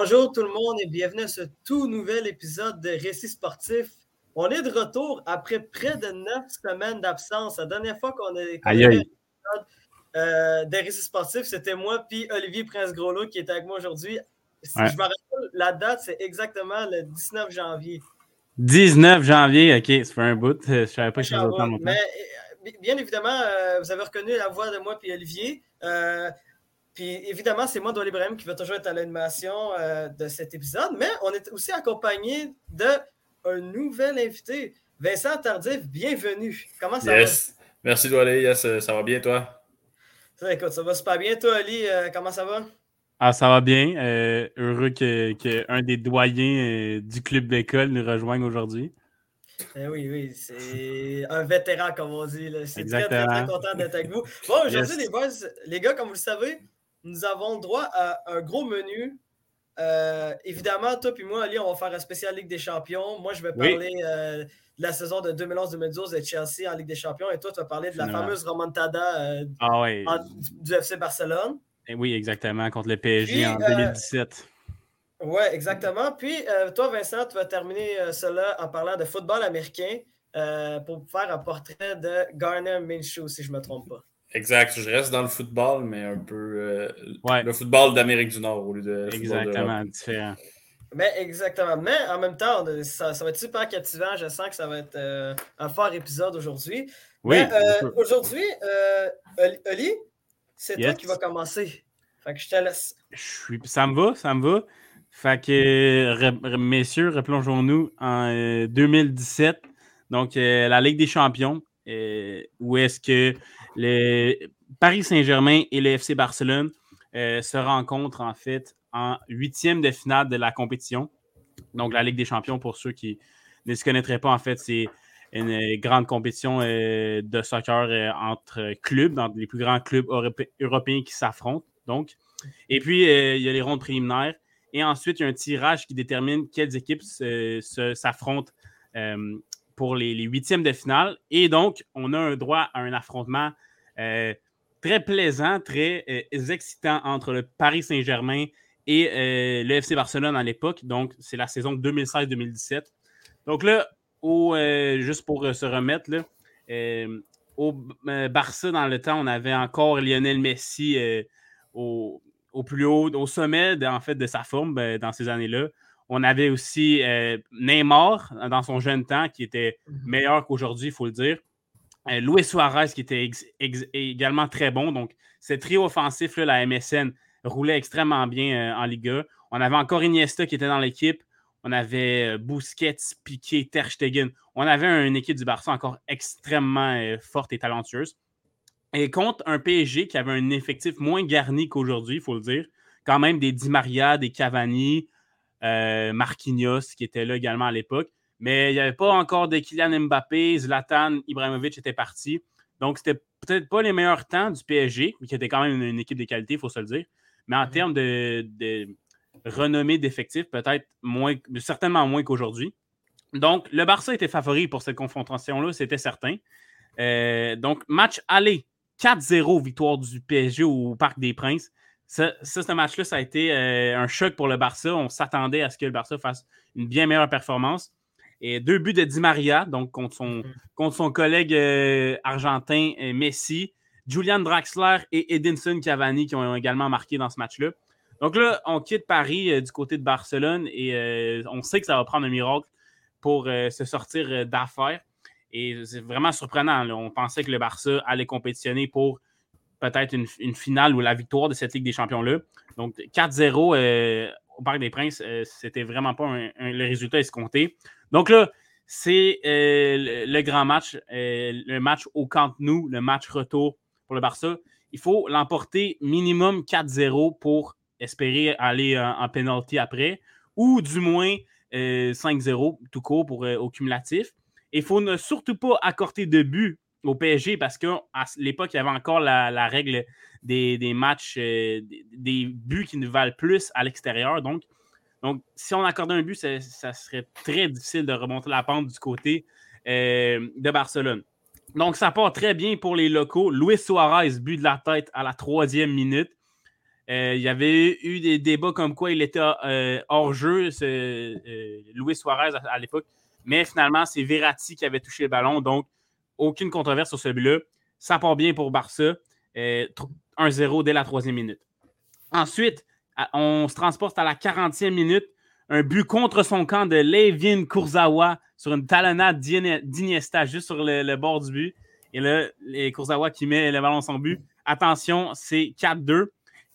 Bonjour tout le monde et bienvenue à ce tout nouvel épisode de Récit sportif. On est de retour après près de neuf semaines d'absence. La dernière fois qu'on a, Aïe, aïe. euh, des récits sportifs, c'était moi puis Olivier Prince-Groslo qui était avec moi aujourd'hui. Si Ouais. je me rappelle, la date, c'est exactement le 19 janvier. 19 janvier, ok, ça fait un bout. Je savais pas que autant. Mais euh, bien évidemment, euh, vous avez reconnu la voix de moi puis Olivier. Euh, puis évidemment, c'est moi, Dolly Ibrahim, qui va toujours être à l'animation euh, de cet épisode. Mais on est aussi accompagné d'un nouvel invité, Vincent Tardif. Bienvenue. Comment ça Yes. Merci, Doualé. Yes, euh, ça va bien, toi? va? Ça, écoute, ça va super bien. Toi, Ali, euh, comment ça va? Ah, ça va bien. euh, heureux que, que un des doyens euh, du club d'école nous rejoigne aujourd'hui. Eh oui, oui, c'est un vétéran, comme on dit. suis très, très, très content d'être avec vous. Bon, aujourd'hui, Yes. les boys, les gars, comme vous le savez, nous avons droit à un gros menu. Euh, évidemment, toi et moi, Ali, on va faire un spécial Ligue des Champions. Moi, je vais Oui. parler euh, de la saison de 2011-2012 de Chelsea en Ligue des Champions. Et toi, tu vas parler de la Finalement. fameuse remontada euh, Ah en- du, FC Barcelone. Eh Oui, exactement, contre le PSG Puis, en euh, 2017. Ouais, exactement. Puis, toi, Vincent, tu vas terminer cela en parlant de football américain pour faire un portrait de Garner Minshew, si je ne me trompe pas. Exact. Je reste dans le football, mais un peu euh, Ouais. le football d'Amérique du Nord au lieu de. Exactement, différent. Mais exactement. Mais en même temps, ça, ça va être super captivant. Je sens que ça va être euh, un fort épisode aujourd'hui. Oui, Mais, euh, aujourd'hui, euh, Oli- c'est toi qui vas commencer. Fait que je te laisse. Je suis... Ça me va, ça me va. Fait que, re- re- messieurs, replongeons-nous en euh, 2017. Donc, euh, la Ligue des Champions, euh, où est-ce que le Paris Saint-Germain et le FC Barcelone euh, se rencontrent en fait en huitième de finale de la compétition. Donc, la Ligue des Champions, pour ceux qui ne se connaîtraient pas, en fait, c'est une euh, grande compétition euh, de soccer entre clubs, les plus grands clubs europé- européens qui s'affrontent. Donc, et puis, il y a les rondes préliminaires. Et ensuite, il y a un tirage qui détermine quelles équipes s'affrontent pour les, les huitièmes de finale. Et donc, on a un droit à un affrontement très plaisant, très euh, excitant entre le Paris Saint-Germain et euh, le FC Barcelone à l'époque. Donc, c'est la saison 2016-2017. Donc là, au, euh, juste pour euh, se remettre, là, euh, au euh, Barça, dans le temps, on avait encore Lionel Messi euh, au, au plus haut, au sommet de- en fait, de sa forme ben, dans ces années-là. On avait aussi euh, Neymar dans son jeune temps qui était meilleur qu'aujourd'hui, il faut le dire. Euh, Luis Suarez qui était également très bon. Donc, ce trio offensif, la MSN, roulait extrêmement bien euh, en Liga. On avait encore Iniesta qui était dans l'équipe. On avait euh, Busquets, Piqué, Ter Stegen. On avait une équipe du Barça encore extrêmement forte et talentueuse. Et contre un PSG qui avait un effectif moins garni qu'aujourd'hui, il faut le dire. Quand même des Di Maria, des Cavani, Marquinhos qui était là également à l'époque. Mais il n'y avait pas encore de Kylian Mbappé, Zlatan, Ibrahimovic était parti. Donc, c'était peut-être pas les meilleurs temps du PSG, mais qui était quand même une, équipe de qualité, il faut se le dire. Mais en Mhm. termes de, de renommée d'effectifs, peut-être moins, certainement moins qu'aujourd'hui. Donc, le Barça était favori pour cette confrontation-là, c'était certain. Euh, donc, match aller, 4-0 victoire du PSG au Parc des Princes. Ça, ça, ce match-là, ça a été euh, un choc pour le Barça. On s'attendait à ce que le Barça fasse une bien meilleure performance. Et deux buts de Di Maria, donc contre son, Mhm. contre son collègue euh, argentin euh, Messi, Julian Draxler et Edinson Cavani qui ont également marqué dans ce match-là. Donc là, on quitte Paris euh, du côté de Barcelone et euh, on sait que ça va prendre un miracle pour se sortir d'affaires. Et c'est vraiment surprenant. là. On pensait que le Barça allait compétitionner pour peut-être une, une finale ou la victoire de cette Ligue des Champions-là. Donc 4-0 euh, au Parc des Princes, c'était vraiment pas un- un- le résultat escompté. Donc là, c'est euh, le, grand match, euh, le match au Camp Nou, le match retour pour le Barça. Il faut l'emporter minimum 4-0 pour espérer aller en, en penalty après, ou du moins euh, 5-0 tout court pour, euh, au cumulatif. Il faut ne surtout pas accorder de but au PSG parce qu'à l'époque, il y avait encore la, règle des, matchs, euh, des, buts qui nous valent plus à l'extérieur. Donc, donc, si on accordait un but, ça, serait très difficile de remonter la pente du côté euh, de Barcelone. Donc, ça part très bien pour les locaux. Luis Suarez, but de la tête à la troisième minute. il y avait eu des débats comme quoi il était hors jeu, Luis Suarez à, l'époque. Mais finalement, c'est Verratti qui avait touché le ballon. Donc, aucune controverse sur celui-là. Ça part bien pour Barça. 1-0 dès la troisième minute. Ensuite, on se transporte à la 40e minute. Un but contre son camp de Levin Kurzawa sur une talonnade d'Iniesta juste sur le, bord du but. Et là, les Kurzawa qui met le ballon son but. Attention, c'est 4-2.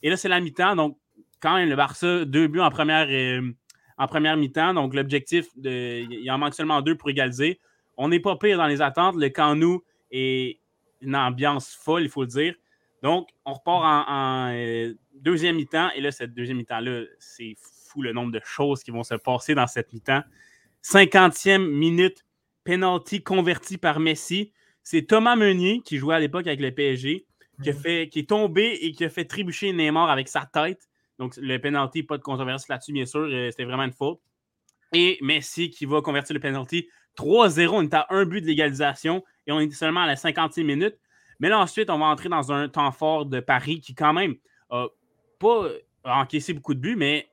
Et là, c'est la mi-temps. Donc, quand même, le Barça, deux buts en première, euh, mi-temps. Donc, l'objectif, il en manque seulement deux pour égaliser. On n'est pas pire dans les attentes. Le camp nous est une ambiance folle, il faut le dire. Donc, on repart en, euh, deuxième mi-temps. Et là, cette deuxième mi-temps-là, c'est fou le nombre de choses qui vont se passer dans cette mi-temps. 50e minute, penalty converti par Messi. C'est Thomas Meunier qui jouait à l'époque avec le PSG, qui, mhm. fait, qui est tombé et qui a fait trébucher Neymar avec sa tête. Donc, le penalty, pas de controverse là-dessus, bien sûr. Euh, c'était vraiment une faute. Et Messi qui va convertir le penalty. 3-0, on est à un but de l'égalisation et on est seulement à la 50e minute. Mais là, ensuite, on va entrer dans un temps fort de Paris qui, quand même, n'a pas encaissé beaucoup de buts, mais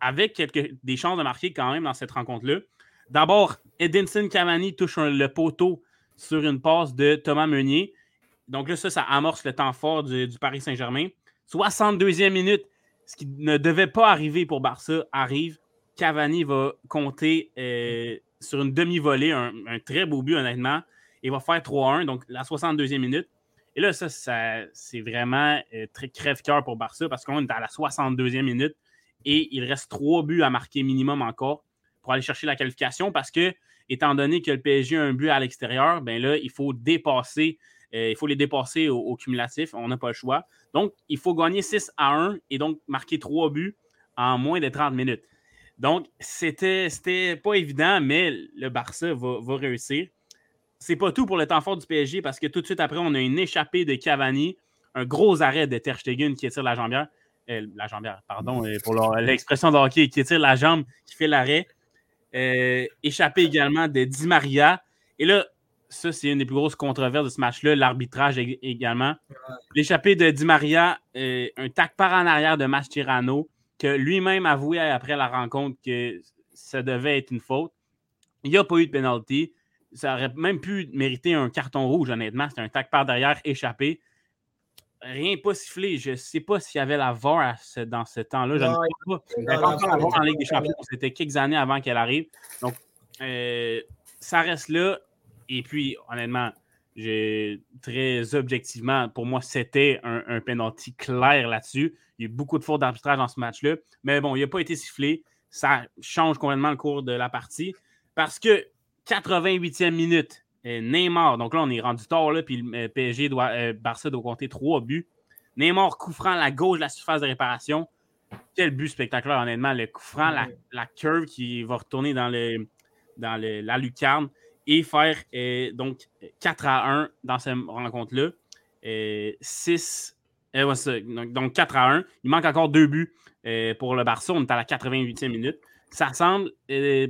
avec quelques, des chances de marquer quand même dans cette rencontre-là. D'abord, Edinson Cavani touche le poteau sur une passe de Thomas Meunier. Donc là, ça, ça amorce le temps fort du, Paris Saint-Germain. 62e minute, ce qui ne devait pas arriver pour Barça arrive. Cavani va compter euh, sur une demi-volée, un, un, très beau but, honnêtement. Il va faire 3-1, donc la 62e minute. Et là, ça, c'est vraiment euh, très crève-cœur pour Barça parce qu'on est à la 62e minute et il reste trois buts à marquer minimum encore pour aller chercher la qualification parce que, étant donné que le PSG a un but à l'extérieur, ben là, il faut dépasser, euh, il faut les dépasser au, cumulatif. On n'a pas le choix. Donc, il faut gagner 6 à 1 et donc marquer trois buts en moins de 30 minutes. Donc, c'était pas évident, mais le Barça va, va réussir c'est pas tout pour le temps fort du PSG parce que tout de suite après, on a une échappée de Cavani, un gros arrêt de Ter Stegen qui étire la jambière. Euh, la jambière, pardon, euh, pour l'expression de hockey, qui étire la jambe, qui fait l'arrêt. Euh, échappé également de Di Maria. Et là, ça, c'est une des plus grosses controverses de ce match-là, l'arbitrage également. L'échappée de Di Maria, un tac par en arrière de Mascherano, que lui-même avoué après la rencontre que ça devait être une faute. Il n'y a pas eu de penalty ça aurait même pu mériter un carton rouge, honnêtement. C'était un tac par derrière échappé. Rien pas sifflé. Je ne sais pas s'il y avait la VAR dans ce temps-là. Je ne sais pas. Encore la VAR en Ligue des Champions. C'était quelques années avant qu'elle arrive. Donc, euh, ça reste là. Et puis, honnêtement, très objectivement, pour moi, c'était un, un penalty clair là-dessus. Il y a eu beaucoup de fautes d'arbitrage dans ce match-là. Mais bon, il n'a pas été sifflé. Ça change complètement le cours de la partie. Parce que 88e minute, euh, Neymar, donc là, on est rendu tard, là, puis le euh, PSG doit, euh, Barça doit compter trois buts. Neymar coup franc à la gauche de la surface de réparation. Quel but spectaculaire, honnêtement. Le coup franc, la, curve qui va retourner dans, le, dans la lucarne et faire donc 4 à 1 dans cette rencontre-là. 6. donc, 4 à 1. Il manque encore deux buts pour le Barça. On est à la 88e minute. Ça semble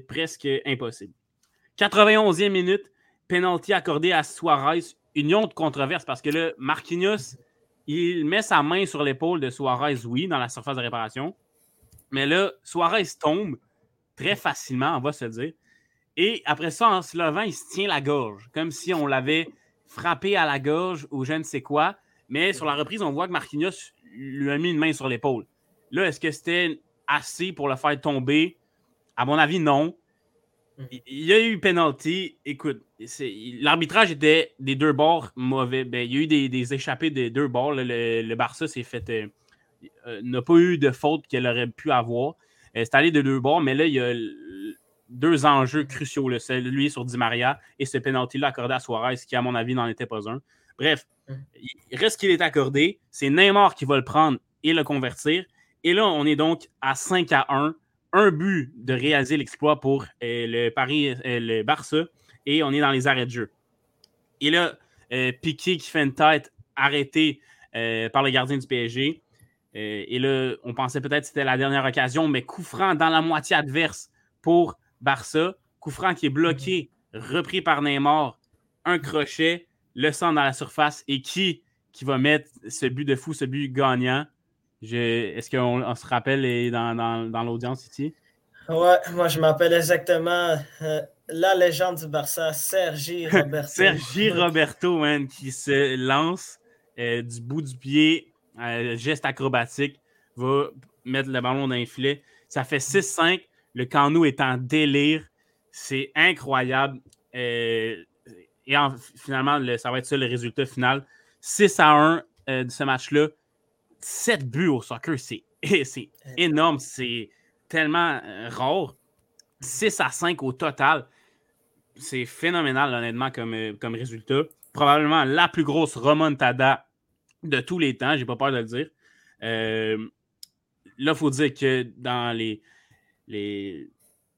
presque impossible. 91e minute, penalty accordé à Suarez. Union de controverse parce que là, Marquinhos, il met sa main sur l'épaule de Suarez, oui, dans la surface de réparation. Mais là, Suarez tombe très facilement, on va se dire. Et après ça, en se levant, il se tient la gorge, comme si on l'avait frappé à la gorge ou je ne sais quoi. Mais sur la reprise, on voit que Marquinhos lui a mis une main sur l'épaule. Là, est-ce que c'était assez pour le faire tomber? À mon avis, non. Il y a eu penalty. Écoute, l'arbitrage était des deux bords mauvais. Ben, il y a eu des, échappées des deux bords. Le, Barça s'est fait. Euh, euh, n'a pas eu de faute qu'elle aurait pu avoir. Euh, c'est allé de deux bords, mais là, il y a deux enjeux cruciaux. celui sur Di Maria et ce penalty-là accordé à Suarez, qui, à mon avis, n'en était pas un. Bref, il reste qu'il est accordé. C'est Neymar qui va le prendre et le convertir. Et là, on est donc à 5 à 1 un but de réaliser l'exploit pour euh, le Paris, euh, le Barça, et on est dans les arrêts de jeu. Et là, euh, Piqué qui fait une tête arrêtée par le gardien du PSG. et là, on pensait peut-être que c'était la dernière occasion, mais coup dans la moitié adverse pour Barça. Coup qui est bloqué, repris par Neymar, un crochet, le sang dans la surface. Et qui, qui va mettre ce but de fou, ce but gagnant? Est-ce qu'on se rappelle dans, dans, l'audience ici? Ouais, moi je m'appelle exactement euh, la légende du Barça, Sergi Roberto. Sergi Roberto, man, qui se lance euh, du bout du pied, euh, geste acrobatique, va mettre le ballon dans les filet. Ça fait 6-5. Le Cano est en délire. C'est incroyable. et finalement, ça va être ça le résultat final. 6 à 1 de ce match-là. 7 buts au soccer, c'est énorme. C'est tellement euh, rare. 6 à 5 au total. C'est phénoménal, honnêtement, comme, euh, comme résultat. Probablement la plus grosse remontada de tous les temps, j'ai pas peur de le dire. Euh, là, il faut dire que dans les, les,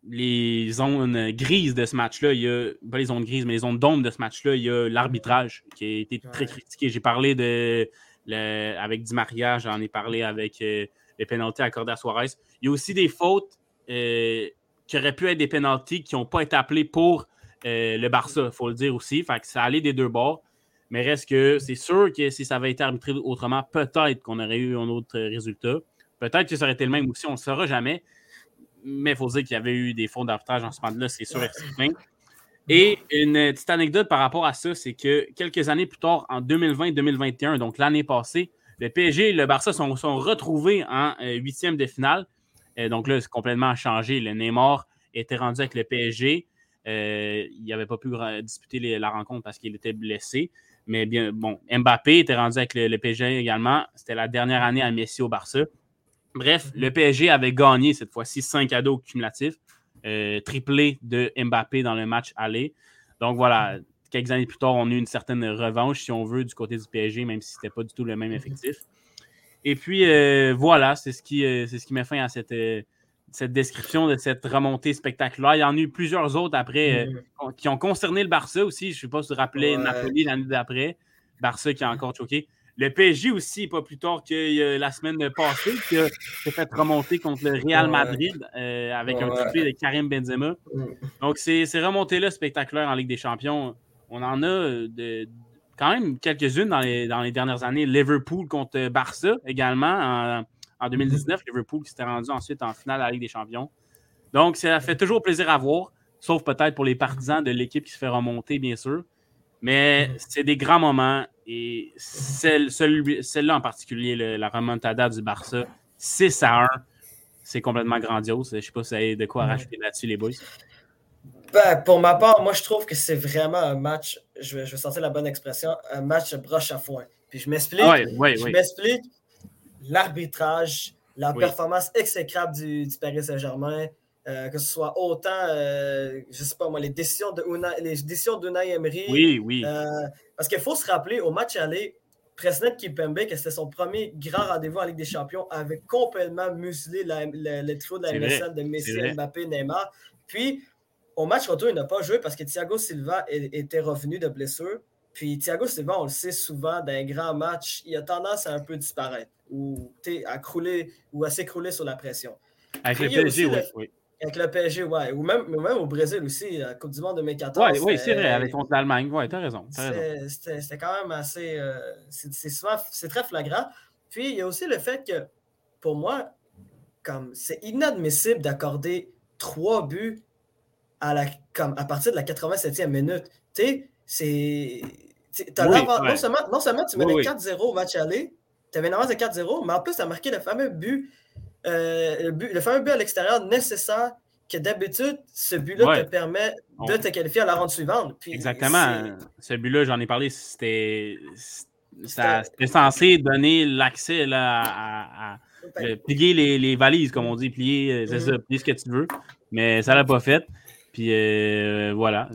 les zones grises de ce match-là, il y a, pas les zones grises, mais les zones d'ombre de ce match-là, il y a l'arbitrage qui a été très critiqué. J'ai parlé de avec Di Maria, j'en ai parlé avec euh, les pénalties accordées à Suarez. Il y a aussi des fautes euh, qui auraient pu être des pénalties qui n'ont pas été appelées pour euh, le Barça, il faut le dire aussi. Fait que ça allait des deux bords. Mais reste que c'est sûr que si ça avait été arbitré autrement, peut-être qu'on aurait eu un autre résultat. Peut-être que ça aurait été le même aussi, on ne le saura jamais. Mais il faut dire qu'il y avait eu des fautes d'arbitrage en ce moment-là, c'est sûr et certain. Et une petite anecdote par rapport à ça, c'est que quelques années plus tard, en 2020-2021, donc l'année passée, le PSG et le Barça sont, sont retrouvés en euh, huitième de finale. Euh, donc là, c'est complètement changé. Le Neymar était rendu avec le PSG. Euh, il n'avait pas pu disputer la rencontre parce qu'il était blessé. Mais bien, bon, Mbappé était rendu avec le, PSG également. C'était la dernière année à Messi au Barça. Bref, le PSG avait gagné cette fois-ci 5 cadeaux cumulatifs. Euh, triplé de Mbappé dans le match aller. Donc voilà, quelques années plus tard, on a eu une certaine revanche, si on veut, du côté du PSG, même si ce n'était pas du tout le même effectif. Et puis euh, voilà, c'est ce qui, euh, c'est ce qui met fin à cette, cette description de cette remontée spectaculaire. Il y en a eu plusieurs autres après qui ont concerné le Barça aussi. Je ne sais pas si vous vous rappelez Napoli l'année d'après. Barça qui a encore choqué. Le PSG aussi, pas plus tard que la semaine passée, qui s'est fait remonter contre le Real Madrid euh, avec un triplé de Karim Benzema. Mm. Donc, c'est remonté là spectaculaire en Ligue des Champions. On en a de, quand même quelques-unes dans les, dans les dernières années. Liverpool contre Barça également en, 2019. Liverpool qui s'était rendu ensuite en finale à la Ligue des Champions. Donc, ça fait toujours plaisir à voir, sauf peut-être pour les partisans de l'équipe qui se fait remonter, bien sûr. Mais c'est des grands moments et celle-là en particulier, la remontada du Barça, 6 à 1, c'est complètement grandiose. Je ne sais pas si vous avez de quoi rajouter là-dessus, les boys. Ben, pour ma part, moi, je trouve que c'est vraiment un match, je vais, je sortir la bonne expression, un match broche à foin. Puis je m'explique. je m'explique. L'arbitrage, la performance exécrable du, du Paris Saint-Germain, euh, que ce soit autant, euh, je sais pas moi, les décisions de les décisions d'Unai Emery. Oui, oui. Euh, parce qu'il faut se rappeler, au match aller, President Kipembe, que c'était son premier grand rendez-vous en Ligue des Champions, avait complètement muselé le trio de la MSN de Messi, Mbappé, Neymar. Puis, au match retour, il n'a pas joué parce que Thiago Silva était revenu de blessure. Puis Thiago Silva, on le sait souvent, dans un grand match, il a tendance à un peu disparaître ou à crouler ou à s'écrouler sur la pression. Avec le PSG, oui. Avec le PSG, ouais. Ou même, même au Brésil aussi, la Coupe du Monde 2014. Ouais, oui, c'est vrai, avec contre l'Allemagne. Oui, t'as raison. C'était quand même assez. Euh, c'est très flagrant. Puis, il y a aussi le fait que, pour moi, comme c'est inadmissible d'accorder trois buts à, la, comme, à partir de la 87e minute. Tu sais, c'est. non, seulement, non seulement tu menais 4-0 au match aller, tu avais une avance de 4-0, mais en plus, tu as marqué le fameux but euh, le, fameux but à l'extérieur nécessaire que d'habitude, ce but-là te permet de te qualifier à la ronde suivante. Exactement. Ce but-là, j'en ai parlé, c'était censé donner l'accès à, à, plier les, valises, comme on dit, plier, euh, mhm. plier ce que tu veux. Mais ça ne l'a pas fait. Puis euh, voilà,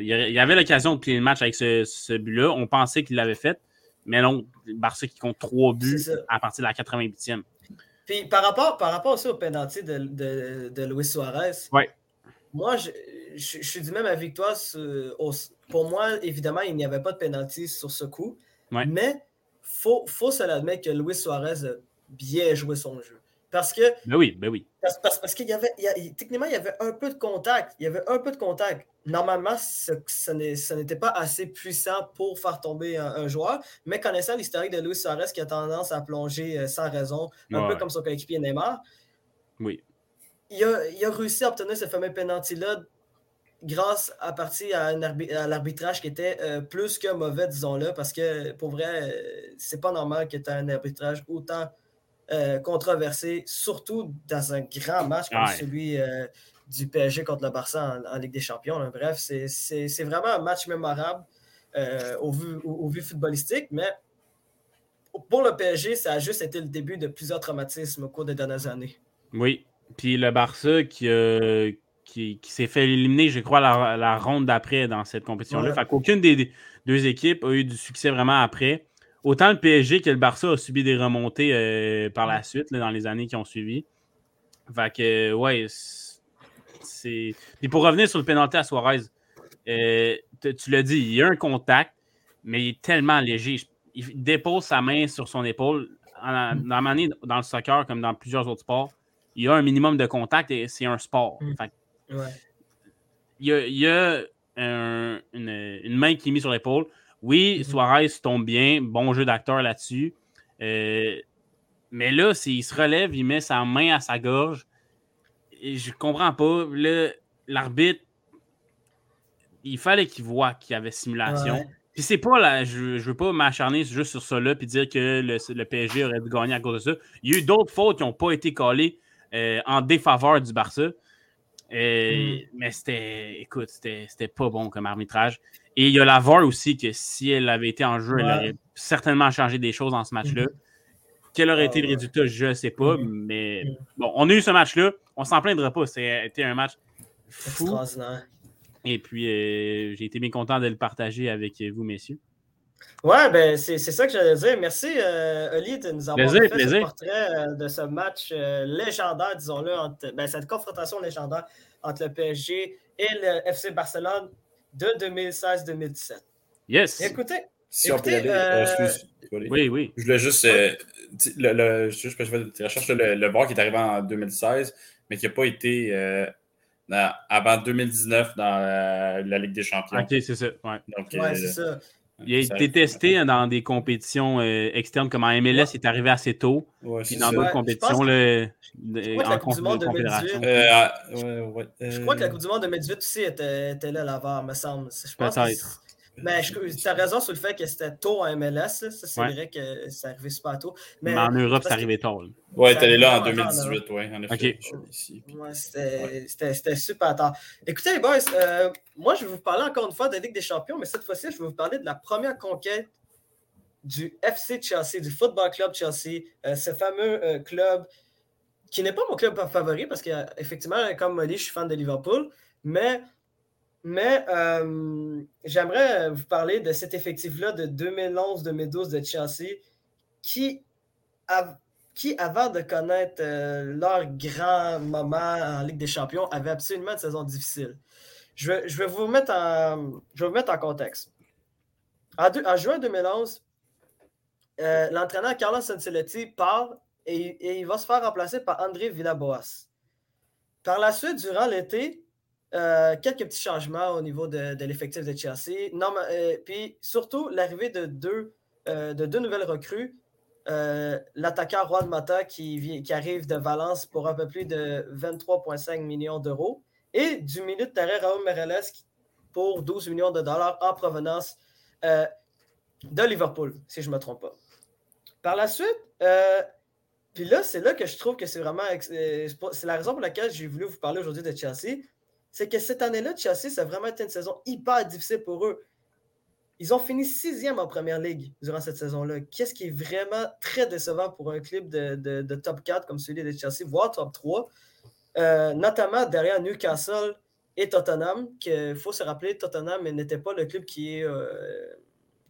il y avait l'occasion de plier le match avec ce, but-là. On pensait qu'il l'avait fait, mais non, Barça qui compte trois buts à partir de la 88e. Puis par rapport, par rapport aussi au penalty de, de, de Luis Suarez, moi, je, je, suis du même avec toi. pour moi, évidemment, il n'y avait pas de penalty sur ce coup. Mais il faut, faut se l'admettre que Luis Suarez a bien joué son jeu. Parce que. Ben oui, ben oui. Parce, parce, qu'il y avait. techniquement, il y avait un peu de contact. Il y avait un peu de contact. Normalement, ce, ce n'était pas assez puissant pour faire tomber un, joueur. Mais connaissant l'historique de Luis Suarez qui a tendance à plonger euh, sans raison, un peu comme son coéquipier Neymar. Oui. Il a, il a réussi à obtenir ce fameux penalty-là grâce à partir à, l'arbitrage qui était euh, plus que mauvais, disons-le, parce que pour vrai, euh, c'est pas normal que tu aies un arbitrage autant euh, controversé, surtout dans un grand match comme celui du PSG contre le Barça en, Ligue des Champions. Bref, c'est vraiment un match mémorable au, vu, au, vu footballistique, mais pour le PSG, ça a juste été le début de plusieurs traumatismes au cours des dernières années. Oui. Puis le Barça qui, qui, s'est fait éliminer, je crois, la, la ronde d'après dans cette compétition-là. Fait qu'aucune des deux équipes a eu du succès vraiment après. Autant le PSG que le Barça a subi des remontées euh, par la suite, dans les années qui ont suivi. Fait que, ouais, c'est. Puis pour revenir sur le pénalty à Suarez, euh, tu l'as dit, il y a un contact, mais il est tellement léger. Il dépose sa main sur son épaule. Dans la manière, dans le soccer, comme dans plusieurs autres sports, il y a un minimum de contact et c'est un sport. Mm. Fait il y a, une, main qui est mise sur l'épaule. Oui, mm-hmm. Suarez tombe bien, bon jeu d'acteur là-dessus. Euh, mais là, s'il se relève, il met sa main à sa gorge. Et je comprends pas. L'arbitre, il fallait qu'il voit qu'il y avait simulation. Puis c'est pas là, je, ne veux pas m'acharner juste sur là puis dire que le, PSG aurait dû gagner à cause de ça. Il y a eu d'autres fautes qui n'ont pas été collées euh, en défaveur du Barça. Mm. Mais c'était, écoute, c'était pas bon comme arbitrage. Et il y a la VAR aussi, que si elle avait été en jeu, elle aurait certainement changé des choses dans ce match-là. Mm-hmm. Quel aurait été le ah, résultat, je ne sais pas. Mm-hmm. Mais mm. bon, on a eu ce match-là. On s'en plaindra pas. C'était un match fou. Et puis, euh, j'ai été bien content de le partager avec vous, messieurs. Ouais, ben c'est ça que j'allais dire. Merci, euh, Oli, de nous avoir fait ce portrait euh, de ce match euh, légendaire, disons-le, ben, cette confrontation légendaire entre le PSG et le FC Barcelone de 2016-2017. Yes. Écoutez, si on peut aller, excuse, oui, oui. Je voulais juste, le, le, juste je fais le, le VAR qui est arrivé en 2016, mais qui n'a pas été avant 2019 dans la, Ligue des Champions. Ok, c'est ça. Ouais, ouais c'est ça. Il a été testé dans des compétitions euh, externes comme en MLS, il est arrivé assez tôt. puis dans d'autres compétitions, là, en Coupe du Monde 2018. Euh, ah, je crois que la Coupe du Monde 2018 aussi était, était là, l'avare, me semble. Je pense mais tu as raison sur le fait que c'était tôt en MLS. Ça, c'est vrai que ça arrivait super tôt. Mais, en Europe, ça arrivait tôt. Ouais, tu allé là en 2018, oui, en effet. Ouais, c'était super tard. Écoutez, les boys, euh, moi, je vais vous parler encore une fois de la Ligue des Champions, mais cette fois-ci, je vais vous parler de la première conquête du FC Chelsea, du Football Club Chelsea, euh, ce fameux euh, club qui n'est pas mon club favori parce qu'effectivement, comme Molly, je suis fan de Liverpool, mais mais euh, j'aimerais vous parler de cet effectif-là de 2011-2012 de Chelsea qui, qui, avant de connaître euh, leur grand moment en Ligue des Champions, avait absolument une saison difficile. Je vais, je vous, mettre en, je vous mettre en contexte. En, juin 2011, euh, l'entraîneur Carlos Ancelotti part et, et, il va se faire remplacer par André Villaboas. Par la suite, durant l'été, euh, quelques petits changements au niveau de, l'effectif de Chelsea. Euh, puis surtout, l'arrivée de deux, euh, de deux nouvelles recrues. L'attaquant Juan Mata qui, arrive de Valence pour un peu plus de 23,5 millions d'euros. Et du milieu de terrain Raúl Meireles pour 12 millions de dollars en provenance de Liverpool, si je ne me trompe pas. Par la suite, puis là, c'est là que je trouve que c'est vraiment. C'est la raison pour laquelle j'ai voulu vous parler aujourd'hui de Chelsea c'est que cette année-là, Chelsea, ça a vraiment été une saison hyper difficile pour eux. Ils ont fini sixième en première ligue durant cette saison-là. Qu'est-ce qui est vraiment très décevant pour un club de, top 4 comme celui de Chelsea, voire top 3, euh, notamment derrière Newcastle et Tottenham, qu'il faut se rappeler, Tottenham n'était pas le club qui, euh,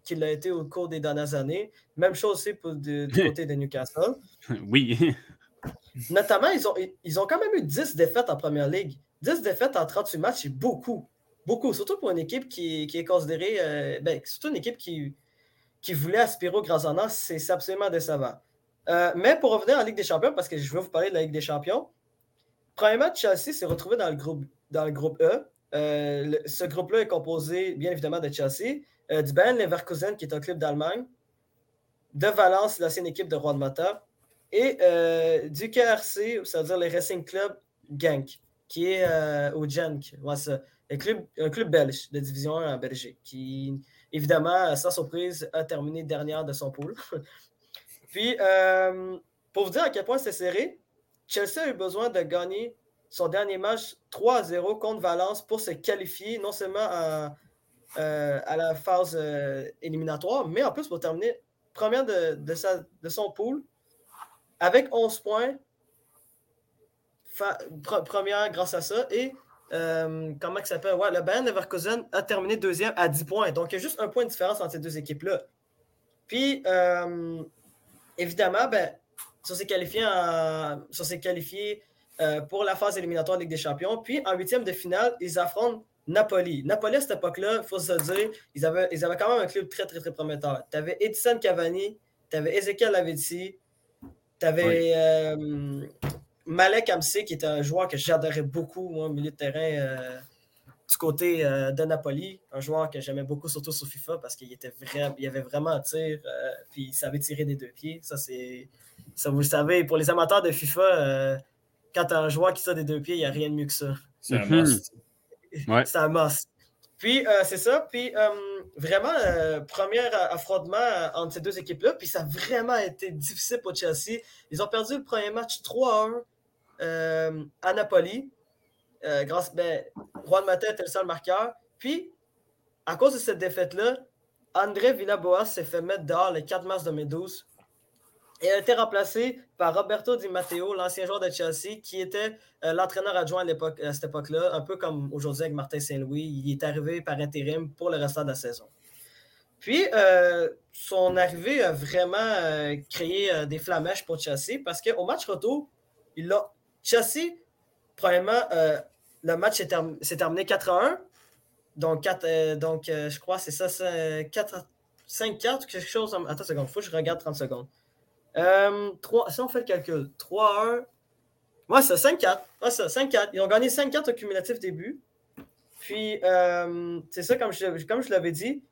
qui l'a été au cours des dernières années. Même chose aussi pour du côté de Newcastle. Oui. Notamment, ils ont, ils ont quand même eu 10 défaites en première ligue. 10 défaites en 38 matchs, c'est beaucoup. Beaucoup. Surtout pour une équipe qui, est considérée. Euh, ben, surtout une équipe qui, qui voulait aspirer au grand honneur, c'est absolument décevant. Euh, mais pour revenir en Ligue des Champions, parce que je veux vous parler de la Ligue des Champions, premièrement, Chelsea s'est retrouvé dans le groupe, dans le groupe E. Euh, ce groupe-là est composé, bien évidemment, de Chelsea, du Bayern Leverkusen, qui est un club d'Allemagne, de Valence, l'ancienne équipe de Mata, et du KRC, c'est-à-dire le Racing Club Genk, qui est au Genk. un, club, un club belge de division 1 en Belgique, qui, évidemment, sans surprise, a terminé dernière de son pool. Puis, euh, pour vous dire à quel point c'est serré, Chelsea a eu besoin de gagner son dernier match 3-0 contre Valence pour se qualifier non seulement à, euh, la phase euh, éliminatoire, mais en plus pour terminer première de, de, son pool avec 11 points. Première grâce à ça. Et comment ça s'appelle? Ouais, le Bayern Leverkusen a terminé deuxième à 10 points. Donc, il y a juste un point de différence entre ces deux équipes-là. Puis, évidemment, ben, ça s'est qualifié, qualifié euh, pour la phase éliminatoire de Ligue des Champions. Puis en huitième de finale, ils affrontent Napoli. Napoli, à cette époque-là, il faut se dire, ils avaient, ils avaient quand même un club très, très, très prometteur. Tu avais Edison Cavani, tu avais Ezekiel Lavezzi, tu avais euh, Malek Amsi, qui était un joueur que j'adorais beaucoup, moi, au milieu de terrain. Euh, du côté euh, de Napoli, un joueur que j'aimais beaucoup, surtout sur FIFA, parce qu'il était vrai, il avait vraiment un tir, euh, puis il savait tirer des deux pieds. Ça, c'est. Ça, vous le savez, pour les amateurs de FIFA, quand tu as un joueur qui sort des deux pieds, il n'y a rien de mieux que ça. C'est un must. c'est un must. Puis, c'est ça. Puis, vraiment, premier affrontement entre ces deux équipes-là. Puis, ça a vraiment été difficile pour Chelsea. Ils ont perdu le premier match 3-1 à Napoli. Euh, grâce, ben, Juan Mata était le seul marqueur. Puis, à cause de cette défaite-là, André Villaboas s'est fait mettre dehors le 4 mars 2012 et a été remplacé par Roberto Di Matteo, l'ancien joueur de Chelsea, qui était euh, l'entraîneur adjoint à, à cette époque-là, un peu comme aujourd'hui avec Martin Saint-Louis. Il est arrivé par intérim pour le restant de la saison. Puis, euh, son arrivée a vraiment créé des flamèches pour Chelsea parce qu'au match retour, il a, Chelsea, premièrement, le match s'est terminé 4 à 1. Donc, 4, euh, donc euh, je crois c'est ça, 4 5-4 quelque chose. Attends une seconde, il faut que je regarde 30 secondes. 3, euh, si on fait le calcul, 3-1. Ouais, c'est 5-4. Ouais, ça, 5-4. Ils ont gagné 5-4 au cumulatif début. Puis, c'est ça, comme je, l'avais dit,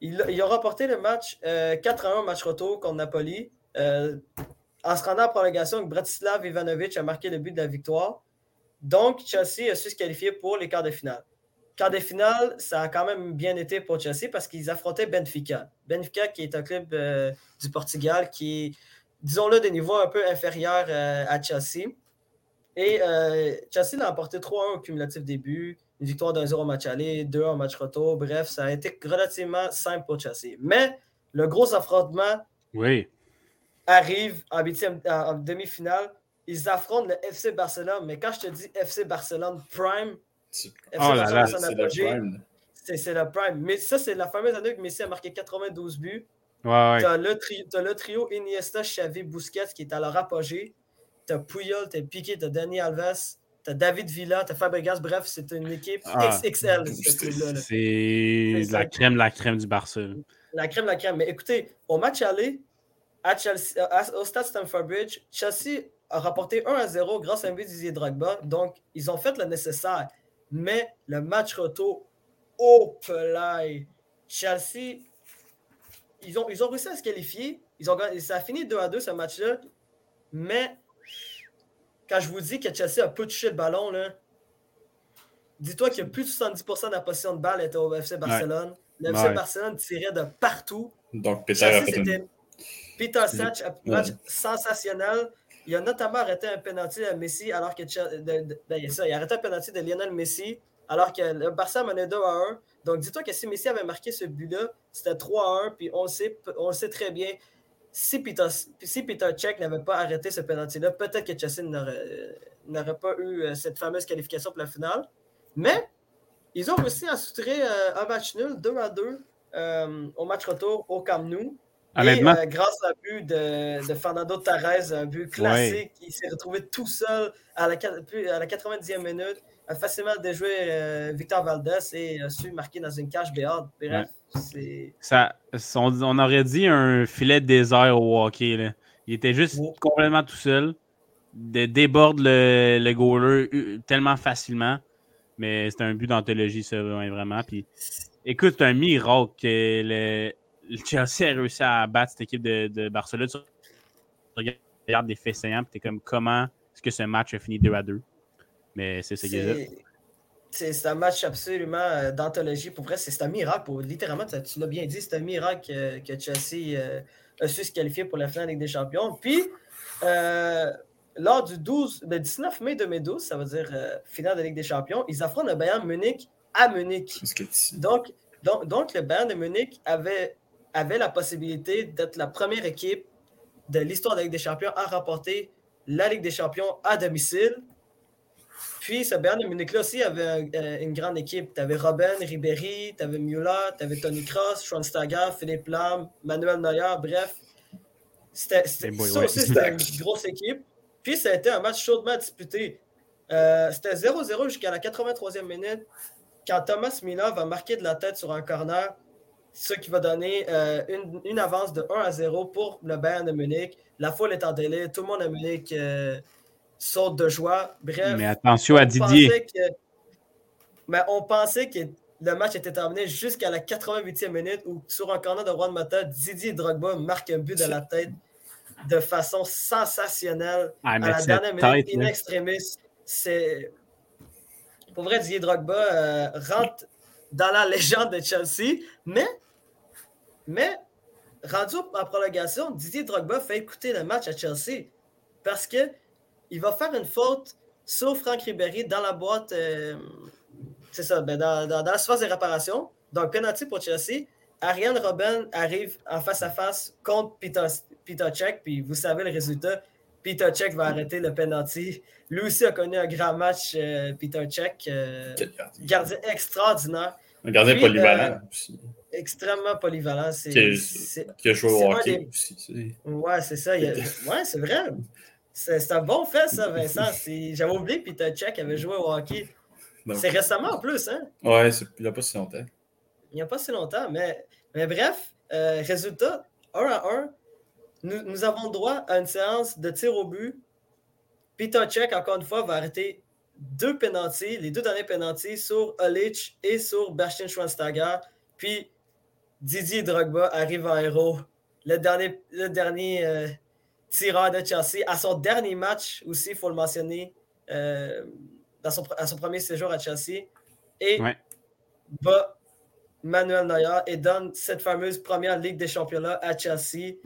ils, ont remporté le match 4-1 match retour contre Napoli. en se rendant en prolongation, Bratislav Ivanovic a marqué le but de la victoire. Donc, Chelsea a su se qualifier pour les quarts de finale. Quarts de finale, ça a quand même bien été pour Chelsea parce qu'ils affrontaient Benfica. Benfica, qui est un club euh, du Portugal qui est, disons-le, des niveaux un peu inférieurs euh, à Chelsea. Et euh, Chelsea l'a emporté 3-1 au cumulatif début, une victoire d'un 0 au match aller, 2 en match retour. Bref, ça a été relativement simple pour Chelsea. Mais le gros affrontement oui. arrive en, en demi-finale ils affrontent le FC Barcelone. Mais quand je te dis FC Barcelone Prime, Oh c'est le Prime. C'est le Prime. Mais ça, c'est la fameuse année que Messi a marqué 92 buts. Ouais, ouais. Tu as, le trio Iniesta, Xavi, Busquets qui est à leur apogée. Tu as Puyol, tu as Piqué, tu as Dani Alves, tu as David Villa, tu as Fabregas. Bref, c'est une équipe ah, XXL. C'est la crème, la crème du Barcelone. La crème, la crème. Mais écoutez, au match aller, à Chelsea, au stade Stamford Bridge, Chelsea a rapporté 1 à 0 grâce à un but d'Izier Drogba. Donc, ils ont fait le nécessaire. Mais le match retour, au play. Chelsea, ils ont, ils ont réussi à se qualifier. Ils ont, ça a fini 2 à 2 ce match-là. Mais quand je vous dis que Chelsea a peu touché le ballon, dis-toi qu'il y a plus de 70% de la position de balle était au FC Barcelone. Le FC Barcelone tirait de partout. Donc, Peter a Peter Satch, un match sensationnel. Il a notamment arrêté un penalty à Messi alors que. Ben, ça, il a arrêté un penalty de Lionel Messi alors que le Barça menait 2 à 1. Donc dis-toi que si Messi avait marqué ce but-là, c'était 3 à 1. Puis on sait, on sait très bien. Si Peter, si Peter Cech n'avait pas arrêté ce penalty-là, peut-être que Chelsea n'aurait pas eu euh, cette fameuse qualification pour la finale. Mais ils ont réussi à soutrer euh, un match nul, 2 à 2, euh, au match retour au Camp Nou. Euh, grâce à un but de, Fernando Tarez, un but classique, il s'est retrouvé tout seul à la, à la 90e minute, a facilement déjoué euh, Victor Valdez et a su marquer dans une cage béante. Bref, Ça, on, aurait dit un filet de désert au hockey. Il était juste complètement tout seul. De déborde le, le goaler euh, tellement facilement. Mais c'est un but d'anthologie, ça, vraiment. Puis, écoute, c'est un miracle que le, Chelsea a réussi à battre cette équipe de, de Barcelone. Tu regardes des faits saillants, puis t'es comme comment est-ce que ce match a fini 2 à 2. Mais c'est ce que c'est un match absolument euh, d'anthologie. Pour vrai, c'est un miracle. Pour, littéralement, tu l'as bien dit, c'est un miracle que, Chelsea euh, a su se qualifier pour la finale Ligue des Champions. Puis, euh, lors du 12, le 19 mai 2012, ça veut dire finale de Ligue des Champions, ils affrontent le Bayern Munich à Munich. Donc, donc, donc, le Bayern de Munich avait, avait la possibilité d'être la première équipe de l'histoire de la Ligue des Champions à remporter la Ligue des Champions à domicile. Puis ce Bayern de Munich-là aussi avait euh, une grande équipe. Tu avais Robben, Ribéry, tu avais Müller, tu avais Tony Cross, Schweinsteiger, Philippe Lam, Manuel Neuer, bref. C'était, ça aussi, c'était une grosse équipe. Puis ça a été un match chaudement disputé. Euh, c'était 0-0 jusqu'à la 83e minute quand Thomas Müller va marquer de la tête sur un corner, ce qui va donner euh, une, une, avance de 1 à 0 pour le Bayern de Munich. La foule est en délai, tout le monde à Munich saute de joie. Bref. Mais attention à Didier. mais on pensait que le match était terminé jusqu'à la 88e minute où, sur un corner de Juan Mata, Didier Drogba marque un but de la tête de façon sensationnelle ah, à la dernière minute, in extremis. C'est. Pour vrai, Didier Drogba euh, rentre dans la légende de Chelsea, mais, mais rendu en prolongation, Didier Drogba fait écouter le match à Chelsea parce que il va faire une faute sur Franck Ribéry dans la boîte, euh, c'est ça, ben dans, dans, la surface de réparation. Donc, penalty pour Chelsea. Ariane Robben arrive en face à face contre Peter, Peter Cech, puis vous savez le résultat. Peter Cech va arrêter le penalty. Lui aussi a connu un grand match, euh, Peter Cech. Euh, gardien extraordinaire. Un gardien polyvalent aussi. Extrêmement polyvalent. Qui, a joué au hockey aussi. Ouais, c'est ça. Ouais, c'est vrai. C'est un bon fait, ça, Vincent. J'avais oublié que Peter Check avait joué au hockey. C'est récemment en plus, hein? Ouais, il n'y a pas si longtemps. Il n'y a pas si longtemps, mais, mais bref, euh, résultat, 1 à 1. Nous, nous, avons droit à une séance de tir au but. Peter Check, encore une fois, va arrêter deux pénalties, les deux derniers pénalties sur Olic et sur Bastian Schweinsteiger. Puis Didier Drogba arrive en héros. Le dernier, le dernier euh, tireur de Chelsea. À son dernier match aussi, il faut le mentionner, euh, dans son, à son premier séjour à Chelsea. Et bat Manuel Neuer et donne cette fameuse première Ligue des Champions à Chelsea.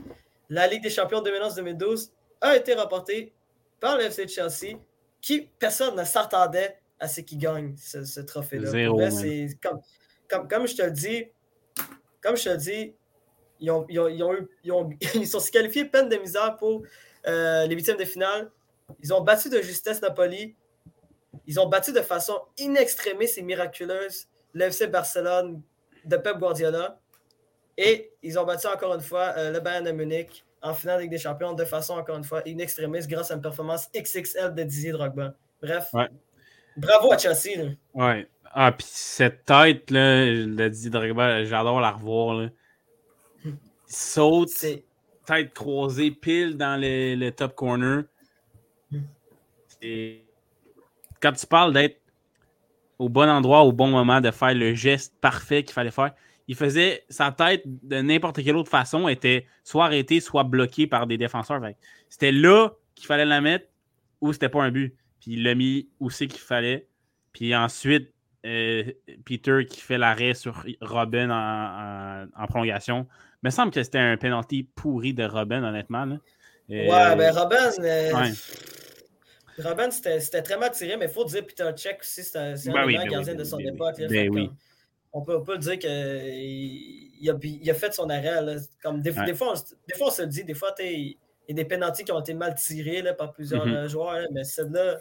La Ligue des Champions 2011-2012 a été remportée par le FC Chelsea, qui personne ne s'attendait à ce qu'il gagne ce, trophée-là. Comme, comme, comme, je te le dis, comme je te le dis, ils, ont, eu, ils, sont se qualifiés peine de misère pour euh, les huitièmes de finale. Ils ont battu de justesse Napoli. Ils ont battu de façon inextrémiste et miraculeuse l'FC Barcelone de Pep Guardiola. Et ils ont battu encore une fois euh, le Bayern de Munich en finale des Champions de façon encore une fois inextrémiste grâce à une performance XXL de Didier Drogba. Bref, bravo à Chelsea. Ouais. Ah, puis cette tête là, de Didier Drogba, j'adore la revoir. Là saute, tête croisée, pile dans le, top corner. Et quand tu parles d'être au bon endroit, au bon moment, de faire le geste parfait qu'il fallait faire, il faisait sa tête de n'importe quelle autre façon était soit arrêtée, soit bloquée par des défenseurs. C'était là qu'il fallait la mettre ou c'était pas un but. Puis il l'a mis où c'est qu'il fallait. Puis ensuite, Peter qui fait l'arrêt sur Robin en, prolongation. Il me semble que c'était un penalty pourri de Robin, honnêtement. Là. ouais, euh, ben Robin, euh, Robin c'était très mal tiré, mais il faut dire Peter Check aussi, c'est un, ben oui, ben gardien de son ben époque. oui. on, peut, on dire qu'il a, il a fait son arrêt. Là. Comme des, fois, des, fois, on, se le dit, des fois, il y a des penalties qui ont été mal tirés là, par plusieurs mm-hmm. joueurs, mais celle-là,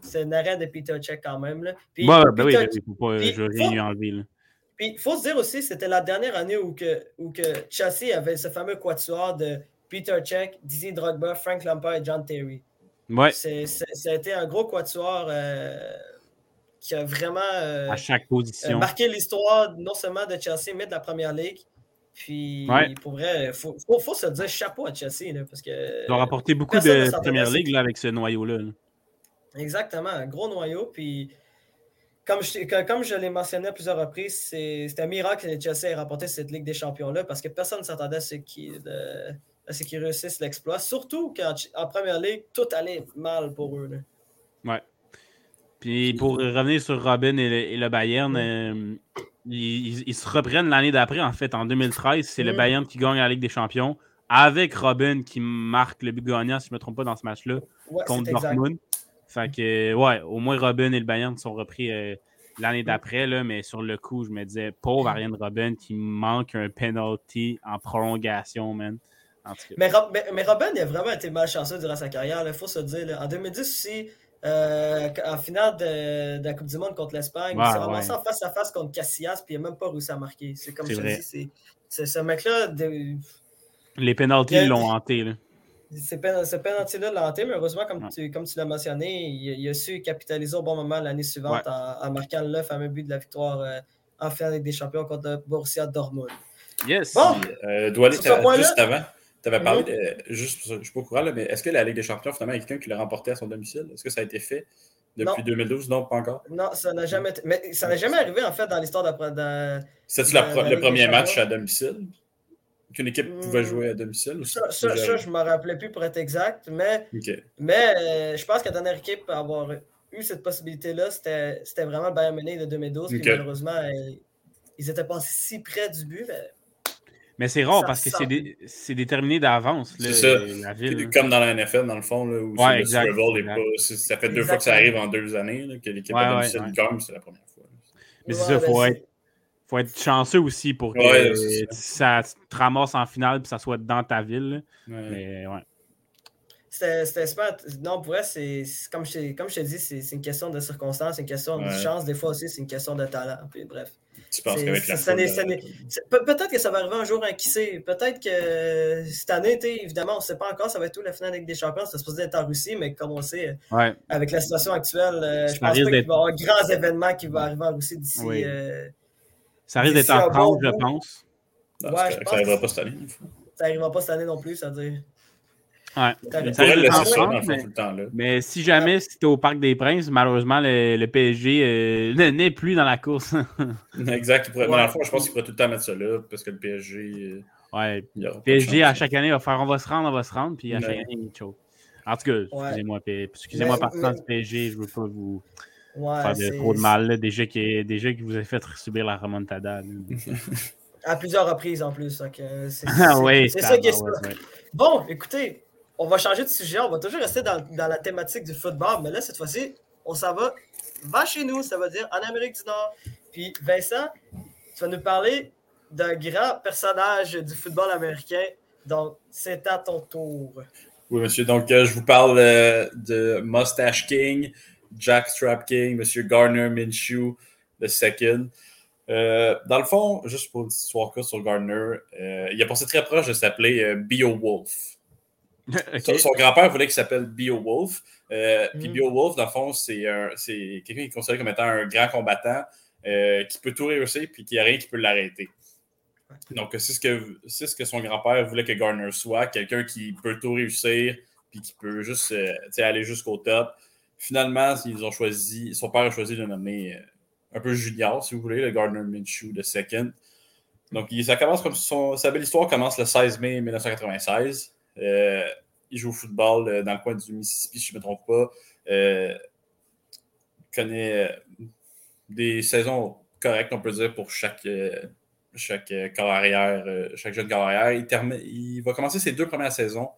c'est un arrêt de Peter Check quand même. Là. Puis, ben oui, il ne faut pas jouer enlever. Puis il faut se dire aussi, c'était la dernière année où, que, où que Chelsea avait ce fameux quatuor de Peter Check, Dizzy Drogba, Frank Lampard et John Terry. Ouais. C'est, ça a été un gros quatuor euh, qui a vraiment euh, à chaque position. marqué l'histoire non seulement de Chelsea, mais de la Première Ligue. Puis, Ouais. pour vrai, il faut, faut, faut se dire chapeau à Chelsea. Là, parce que, Ils ont rapporté beaucoup de Première. Ligue là, avec ce noyau-là. là. Exactement, un gros noyau. Puis, comme je, comme je l'ai mentionné à plusieurs reprises, c'est c'est un miracle que Chelsea ait remporté cette Ligue des Champions-là parce que personne ne s'attendait à ce qu'ils de- à ce qu'ils réussissent l'exploit. Surtout qu'en en première ligue, tout allait mal pour eux. là. Puis pour revenir sur Robin et le, et le Bayern, Mm. euh, ils, ils- se reprennent l'année d'après, en fait, en 2013. C'est le Mm. Bayern qui gagne la Ligue des Champions avec Robin qui marque le but gagnant, si je ne me trompe pas, dans ce match-là, Ouais, contre c'est exact. Fait que, ouais, au moins Robin et le Bayern sont repris euh, l'année d'après, là, mais sur le coup, je me disais, pauvre Ariane Robin qui manque un penalty en prolongation, man. En tout cas. Mais, Rob- mais- mais Robin il a vraiment été malchanceux durant sa carrière, il faut se dire. là. En 2010 aussi, euh, en finale de, de la Coupe du Monde contre l'Espagne, il s'est ramassé ouais. en face à face contre Casillas, puis il n'a même pas réussi à marquer. C'est comme je vrai. dis, c'est- ce mec-là, de- Les a- l'ont hanté, là. Ce penalty-là l'a hanté, mais heureusement, comme Ouais. tu, comme tu l'as mentionné, il, il a su capitaliser au bon moment l'année suivante Ouais. en, en marquant le fameux but de la victoire euh, en finale des champions contre le Borussia Dortmund. Yes! Bon. Euh, Douali, juste avant, tu avais parlé Mhm. de. Juste, je ne suis pas au courant, là, mais est-ce que la Ligue des Champions, finalement, il y a quelqu'un qui l'a remporté à son domicile? Est-ce que ça a été fait depuis Non. 2012 Non, pas encore. Non, ça n'a jamais été- Mais ça n'a jamais arrivé en fait dans l'histoire de, de- C'est-tu le premier match Champions. à domicile? Qu'une équipe pouvait Hmm. jouer à domicile ou Ça, ça, je ne me rappelais plus pour être exact, mais, mais euh, je pense que la dernière équipe à avoir eu cette possibilité-là, c'était c'était vraiment le Bayern Munich de 2012. Ok. Puis malheureusement, euh, ils étaient pas si près du but. mais- Mais c'est rare Ça parce que c'est dé- c'est déterminé d'avance, C'est ça. la ville. là. Comme dans la NFL, dans le fond, là, où Ouais, le Super Bowl est exact. pas. Ça fait deux fois que ça arrive en deux années, là, que l'équipe Ouais, à domicile ouais. c'est la première fois. Mais Ouais, c'est ça, ben, faut être, faut être chanceux aussi pour que Ouais, c'est ça. te ramasse en finale et que ça soit dans ta ville. Ouais. Mais ouais. C'était super. Non, pour vrai, c'est comme je, comme je te dis, c'est c'est une question de circonstance, c'est une question de chance. Des fois aussi, c'est une question de talent. Puis, bref. Tu penses qu'avec la ça ça Peut-être que ça va arriver un jour, hein, qui sait. Peut-être que cette année, évidemment, on ne sait pas encore, ça va être où la finale avec des champions. C'est supposé être en Russie, mais comme on sait, ouais. avec la situation actuelle, euh, Ça je pense pas qu'il va y avoir grands événements qui vont arriver en Russie d'ici. Oui. euh, Ça risque d'être en France, je pense. non, Ouais, c'est je correct, pense ça n'arrivera pas cette année. ça n'arrivera pas cette année non plus, c'est-à-dire. Ouais. Ça le ça, dans le France, fond, mais, tout le temps. Là. mais si jamais c'était au Parc des Princes, malheureusement, le, le PSG euh, n'est- plus dans la course. Exact. il pourrait- Ouais. Dans le fond, je pense qu'il pourrait tout le temps mettre ça là, parce que le PSG. euh, ouais. de PSG, à chaque année, va faire on va se rendre, on va se rendre, puis à chaque année, il. En tout cas, excusez-moi, excusez-moi partant mais- du PSG, je veux pas vous Ouais, faire de, trop de mal. là. Déjà que vous avez fait subir la remontada. À plusieurs reprises en plus. donc, euh, c'est Ah c'est- oui, c'est ça qui est ouais. Bon, écoutez, on va changer de sujet. On va toujours rester dans, dans la thématique du football, mais là, cette fois-ci, on s'en va va chez nous, ça veut dire en Amérique du Nord. Puis, Vincent, tu vas nous parler d'un grand personnage du football américain. Donc, c'est à ton tour. Oui, monsieur. Donc, euh, je vous parle euh, de Mustache King, Jack Strap King, monsieur Gardner Minshew, the second. Euh, dans le fond, juste pour une petite histoire sur Gardner, euh, il a passé très proche de s'appeler euh, Beowulf. Son, son grand-père voulait qu'il s'appelle Beowulf. Euh, Puis Mm. Beowulf, dans le fond, c'est un- c'est quelqu'un qui est considéré comme étant un grand combattant qui peut tout réussir puis qu'il n'y a rien qui peut l'arrêter. Donc, c'est ce que, c'est ce que son grand-père voulait que Gardner soit, quelqu'un qui peut tout réussir puis qui peut juste aller jusqu'au top. Finalement, ils ont choisi, son père a choisi de nommer euh, un peu junior, si vous voulez, le Gardner Minshew de second. Donc, ça commence comme son, sa belle histoire commence le 16 mai 1996. Euh, il joue au football euh, dans le coin du Mississippi, si je ne me trompe pas. Il connaît des saisons correctes, on peut dire, pour chaque, chaque chaque jeune corps arrière. Il, il va commencer ses deux premières saisons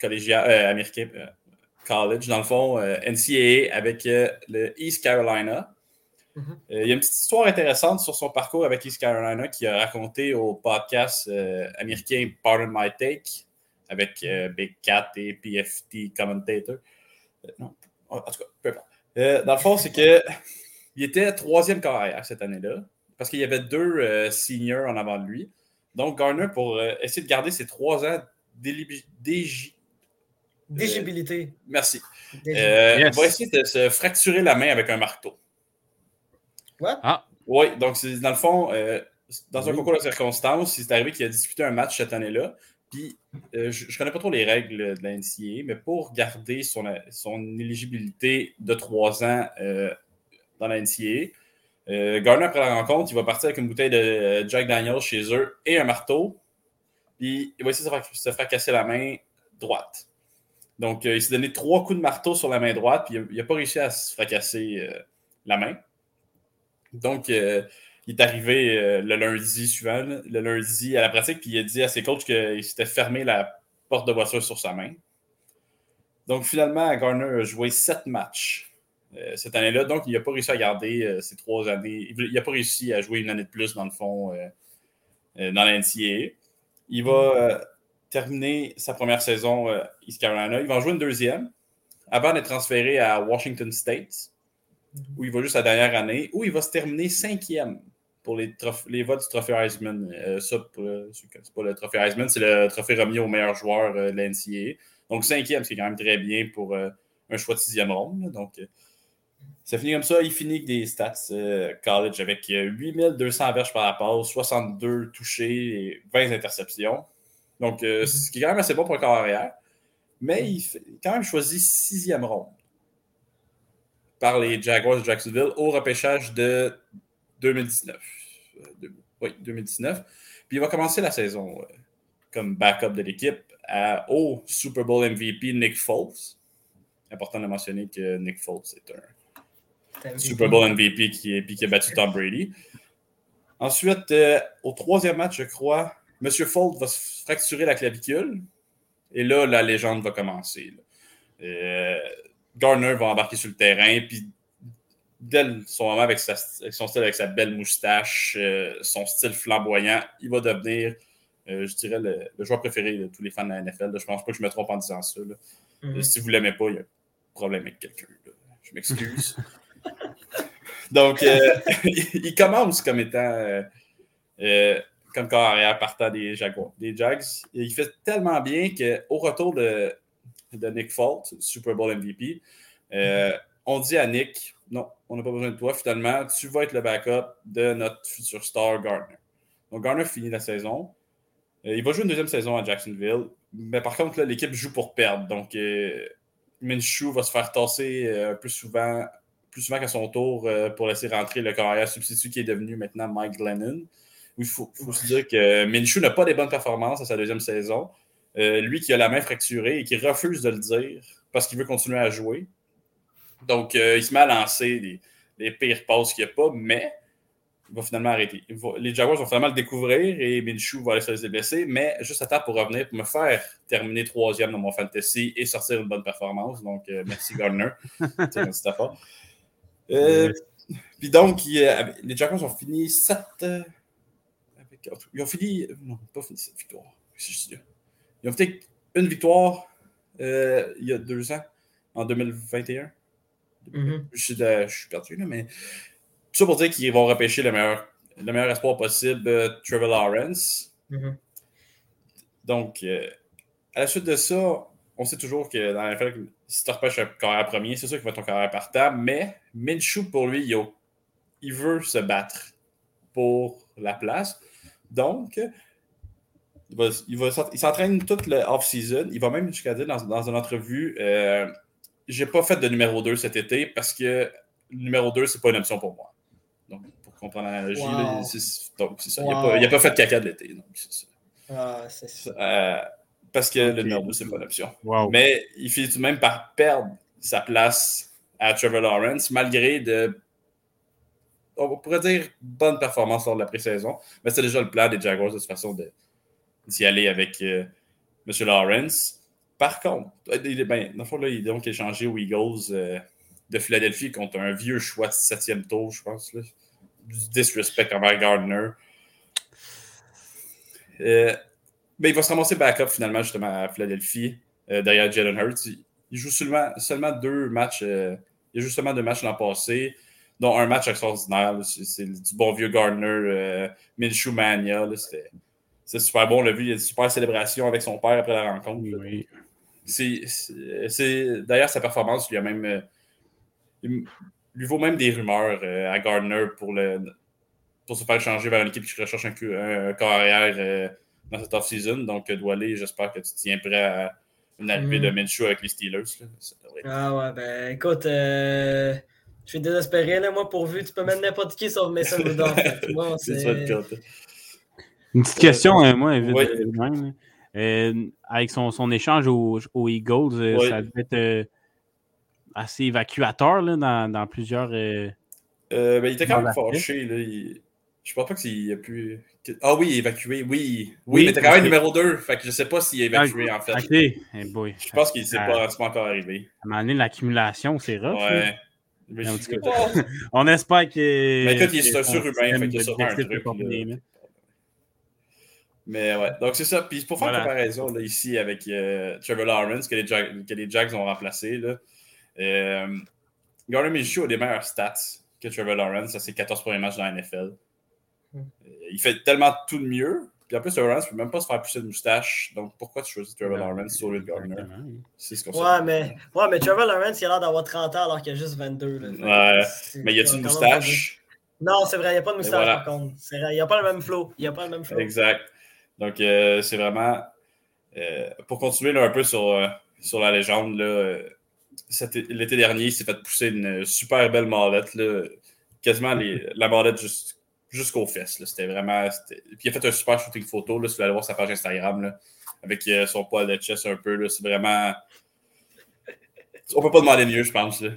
collégiales, américain, euh, college, dans le fond, euh, NCAA avec euh, le East Carolina. Mhm. Euh, il y a une petite histoire intéressante sur son parcours avec East Carolina qu'il a raconté au podcast américain Pardon My Take avec Big Cat et PFT Commentator. Non, en tout cas, peu importe. Dans le fond, c'est que il était troisième carrière cette année-là parce qu'il y avait deux seniors en avant de lui. Donc, Garner, pour essayer de garder ses trois ans d'éligibilité, Dégibilité. merci, Dégi- euh, Yes. va essayer de se fracturer la main avec un marteau. What? Ah, Oui, donc c'est dans le fond, euh, dans un Oui. concours de circonstances, il est arrivé qu'il a disputé un match cette année-là. Puis, euh, je ne connais pas trop les règles de la NCAA, mais pour garder son, son éligibilité de trois ans euh, dans la NCAA, euh, Garner, après la rencontre, il va partir avec une bouteille de euh, Jack Daniels chez eux et un marteau. Puis, il va essayer de se faire, se faire casser la main droite. Donc, euh, il s'est donné trois coups de marteau sur la main droite, puis il n'a pas réussi à se fracasser euh, la main. Donc, euh, il est arrivé le lundi suivant, le lundi à la pratique, puis il a dit à ses coachs qu'il s'était fermé la porte de voiture sur sa main. Donc, finalement, Garner a joué sept matchs cette année-là. Donc, il n'a pas réussi à garder ces trois années. Il n'a pas réussi à jouer une année de plus, dans le fond, dans la NCAA. Il va terminer sa première saison euh, East Carolina. Il va en jouer une deuxième avant d'être transféré à Washington State, où il va juste la dernière année, où il va se terminer cinquième pour les, votes du trophée Heisman. Euh, ça, c'est pas le trophée Heisman, c'est le trophée remis au meilleur joueur euh, de la NCAA. Donc cinquième, c'est quand même très bien pour un choix de sixième ronde. Donc, ça finit comme ça. Il finit avec des stats college avec euh, 8200 verges par passe, 62 touchés et 20 interceptions. Donc, euh, ce qui est quand même assez bon pour un corps arrière. Mais il fait quand même choisi sixième ronde par les Jaguars de Jacksonville au repêchage de 2019. Euh, de- oui, 2019. Puis il va commencer la saison euh, comme backup de l'équipe au Super Bowl MVP Nick Foles. Important de mentionner que Nick Foles est un Super Bowl MVP qui, est- qui a battu Tom Brady. Ensuite, euh, au troisième match, je crois, M. Fold va se fracturer la clavicule. Et là, la légende va commencer. Euh, Garner va embarquer sur le terrain. Puis, dès son moment avec, sa- avec son style, avec sa belle moustache, euh, son style flamboyant, il va devenir, euh, je dirais, le, le joueur préféré de tous les fans de la NFL. là. Je pense pas que je me trompe en disant ça. là. Mhm. Si vous l'aimez pas, il y a un problème avec quelqu'un. Je m'excuse. Donc, il commence comme étant comme corps partant des Jaguars, des Jags. Et il fait tellement bien qu'au retour de, Nick Foles, Super Bowl MVP, euh, on dit à Nick non, on n'a pas besoin de toi. Finalement, tu vas être le backup de notre futur star Gardner. Donc, Garner finit la saison. Euh, il va jouer une deuxième saison à Jacksonville. Mais par contre, l'équipe joue pour perdre. Donc, euh, Minshew va se faire tasser plus souvent, plus souvent qu'à son tour pour laisser rentrer le carrière substitut qui est devenu maintenant Mike Glennon. Il faut, faut se dire que Minshew n'a pas des bonnes performances à sa deuxième saison. Euh, lui qui a la main fracturée et qui refuse de le dire parce qu'il veut continuer à jouer. Donc, euh, il se met à lancer les, les pires passes qu'il n'y a pas, mais il va finalement arrêter. Va- les Jaguars vont finalement le découvrir et Minshew va aller se laisser blesser, mais juste à temps pour revenir, pour me faire terminer troisième dans mon fantasy et sortir une bonne performance. Donc, euh, merci Gardner. Puis donc, il, les Jaguars ont fini 7. Ils ont fini. Non, pas fini 7 victoires. Qu'est-ce que je dis là? Ils ont fait une victoire euh, il y a deux ans, en 2021. Mhm. Je suis, de- je suis perdu, là, mais tout ça pour dire qu'ils vont repêcher le meilleur, le meilleur espoir possible, euh, Trevor Lawrence. Mhm. Donc, euh, à la suite de ça, on sait toujours que dans la NFL, si tu repêches un carrière premier, c'est sûr qu'il va être ton carrière partant, mais Minshew, pour lui, il, a- il veut se battre pour la place. Donc, il, va, il, va s'ent- il s'entraîne toute le off-season. Il va même jusqu'à dire dans, dans une entrevue euh, J'ai pas fait de numéro 2 cet été parce que le numéro 2, c'est pas une option pour moi. Donc, pour comprendre l'analogie, Wow. c'est donc, c'est ça. Il a Wow. pas- Il n'a pas, fait de caca de l'été. donc, c'est ça. Ah, c'est ça. Euh, parce que le numéro 2, c'est pas une option. Wow. Mais il finit tout de même par perdre sa place à Trevor Lawrence, malgré de, on pourrait dire, bonne performance lors de la pré-saison. Mais c'est déjà le plan des Jaguars de toute façon d'y aller avec euh, M. Lawrence. Par contre, il ben, dans le fond, là, il est donc échangé aux Eagles euh, de Philadelphie contre un vieux choix de septième tour, je pense. Là. Du disrespect envers Gardner. Euh, mais il va se ramasser backup finalement justement à Philadelphie derrière Jalen Hurts. Il, joue seulement, seulement deux matchs. il a joué seulement deux matchs l'an passé, dont un match extraordinaire. C'est du bon vieux Gardner, euh, Minshew Mania. c'est super bon. On l'a vu, il y a une super célébration avec son père après la rencontre. Oui. D'ailleurs sa performance lui a même euh, il- lui vaut même des rumeurs euh, à Gardner pour le pour se faire changer vers une équipe qui recherche un, un corps arrière euh, dans cette off-season. Donc, Doualé, j'espère que tu tiens prêt à une arrivée Mm. de Minshew avec les Steelers. là. Ça devrait être- Ah ouais, ben écoute, je suis désespéré, là, moi, pourvu, tu peux mettre n'importe qui sauf Mason Rudolph. Moi, C'est c'est- ça le cas. Une petite question, euh, moi, vite, oui. euh. Euh, avec son, son échange aux, aux Eagles, euh, Oui. ça devait être euh, assez évacuateur là, dans, dans plusieurs. euh, Euh, ben, il était quand même fâché. Là. Il... Je pense pas qu'il a pu. Ah oui, évacué, oui. Oui, Oui, mais t'es quand même numéro 2. Fait que je sais pas s'il est évacué en fait. Eh boy. Je pense qu'il s'est Ah. pas, c'est pas encore arrivé. À un moment donné, l'accumulation, c'est rough. là. Ouais. Mais En je- tout cas, On espère que. Mais écoute, il est un surhumain, fait qu'il sûrement un truc, est. Mais ouais, donc c'est ça. Puis pour faire Voilà. une comparaison là, ici avec euh, Trevor Lawrence, que les, Jag- que les Jags ont remplacé, là, euh, Gardner Minshew a des meilleures stats que Trevor Lawrence à ses 14 premiers matchs dans la NFL. Hmm. Euh, Il fait tellement tout de mieux. Puis en plus, Trevor Lawrence ne peut même pas se faire pousser de moustache. Donc pourquoi tu choisis Trevor Lawrence sur le Gardner. C'est ce qu'on Ouais, sait. mais, ouais, mais Trevor Lawrence, il a l'air d'avoir 30 ans alors qu'il a juste 22. Là. Fait que Ouais, Mais y a-t-il une moustache. Non, c'est vrai, il n'y a pas de moustache voilà. par contre. Il n'y a pas le même flow. Il n'y a pas le même flow. Exact. Donc, euh, c'est vraiment. euh, pour continuer là, un peu sur, euh, sur la légende, là, euh, l'été dernier, il s'est fait pousser une super belle mallette. Là, quasiment les- la mallette jus- jusqu'aux fesses. là. C'était vraiment. Puis il a fait un super shooting photo. Là, si vous allez voir sa page Instagram, là, avec euh, son poil de chest un peu. là. C'est vraiment. On peut pas demander mieux, je pense. Là.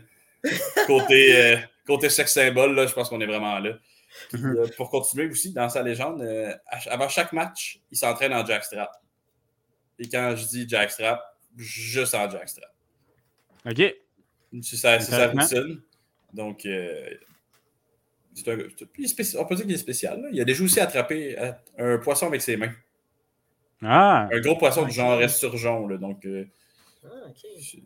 Côté, euh, côté sex symbole, là, je pense qu'on est vraiment là. Puis, euh, pour continuer aussi dans sa légende, euh, avant chaque match, il s'entraîne en jackstrap. Et quand je dis jackstrap, juste en jackstrap. Ok. C'est sa, routine. Donc, euh, un- on peut dire qu'il est spécial. là. Il a déjà aussi attrapé euh, un poisson avec ses mains. Ah. Un gros poisson du genre esturgeon. Là, donc, euh, Ah, ok. c'est-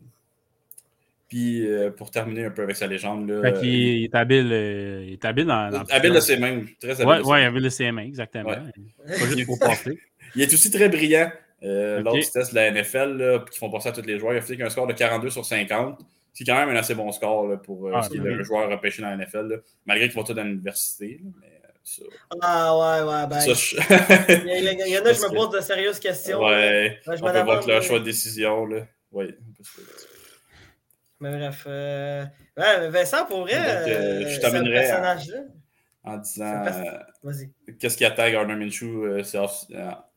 puis euh, pour terminer un peu avec sa légende, là, Fait qu'il il est habile, euh, il est habile dans. dans habile de ses mains. Très habile. Ses ouais, habile de ses mains, exactement. Ouais. Pas juste pour passer. Il est aussi très brillant. Euh. Lors du test de la NFL, là, qui font passer à tous les joueurs, il a fait un score de 42 sur 50. C'est quand même un assez bon score là, pour euh, Ah, ce qui est oui. le joueur repêché dans la NFL. là. Malgré qu'ils vont tous dans l'université. Mais euh, ça, Ah, ouais, ouais. Ben, ça, je- il, y en a, je me que- pose de sérieuses questions. là. ouais, je on peut voir que leur choix de décision. Là. Ouais, on peut se- Mais bref. euh, Ouais, Vincent, pour vrai, Donc, euh, je t'amènerai à- en disant euh, Vas-y. qu'est-ce qui attaque Gardner Minshew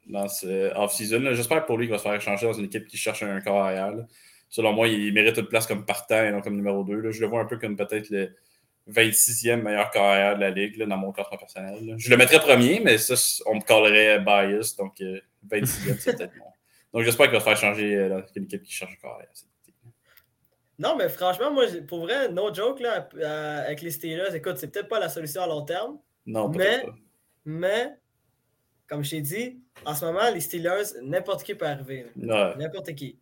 dans ce off-season. J'espère pour lui qu'il va se faire échanger dans une équipe qui cherche un corps arrière. Selon moi, il mérite une place comme partant et non comme numéro 2. là. Je le vois un peu comme peut-être le 26e meilleur corps arrière de la ligue là, dans mon classement personnel. là. Je le mettrais premier, mais ça, on me collerait bias. Donc, euh, 26e, c'est peut-être bon. Donc, j'espère qu'il va se faire changer euh, une équipe qui cherche un corps arrière. cet été. Non, mais franchement, moi, pour vrai, no joke, là, euh, avec les Steelers, écoute, c'est peut-être pas la solution à long terme, Non, Mais- pas. mais, comme je t'ai dit, en ce moment, les Steelers, n'importe qui peut arriver. N'importe qui.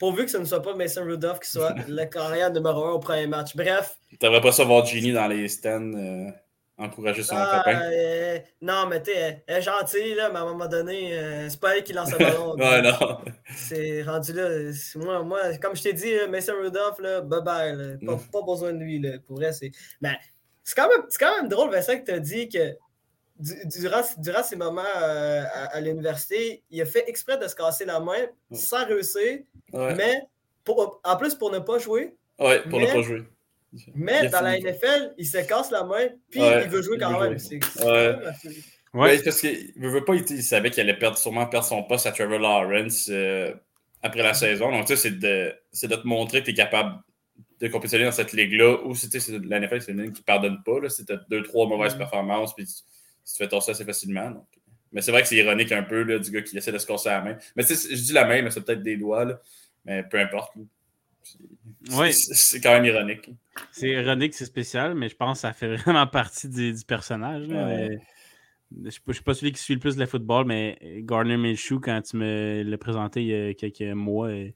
Pourvu que ce ne soit pas Mason Rudolph qui soit le carrière numéro un au premier match. Bref, T'aimerais pas ça voir Genie dans les stands euh, encourager son ah, copain? euh, non, mais tu elle est gentille, là, mais à un moment donné, euh, c'est pas elle qui lance le ballon. ouais, non. C'est rendu là. Moi, moi, comme je t'ai dit, Mason Rudolph, là, bye bye. là. Pas, Mm. pas besoin de lui. Là. Pour vrai, c'est. Mais c'est quand, même- c'est quand même drôle, Vincent, que tu as dit que durant, durant ces moments euh, à, à l'université, il a fait exprès de se casser la main sans réussir, Ouais, mais pour, en plus pour ne pas jouer. ouais pour mais- ne pas jouer. Mais dans la. NFL, il se casse la main, puis Ouais, il veut jouer quand même. C'est c'est Ouais. parce qu'il veut, veut pas, il, il savait qu'il allait perdre, sûrement perdre son poste à Trevor Lawrence euh, après la saison. Donc, tu sais, c'est de, c'est de te montrer que tu es capable de compétitionner dans cette ligue-là. Ou si tu sais, c'est- la NFL, c'est une ligue qui ne pardonne pas. là. Si tu as deux, trois mauvaises Mm. performances, puis tu, tu fais torser assez facilement. donc. Mais c'est vrai que c'est ironique un peu là, du gars qui essaie de se casser la main. Mais tu sais, je dis la main, mais c'est peut-être des doigts. là. Mais peu importe. C'est- quand même ironique. C'est ironique, c'est spécial, mais je pense que ça fait vraiment partie du, du personnage. là. Ouais. Euh, Je ne suis pas celui qui suit le plus le football, mais Gardner Minshew, quand tu me l'as présenté il y a quelques mois, euh,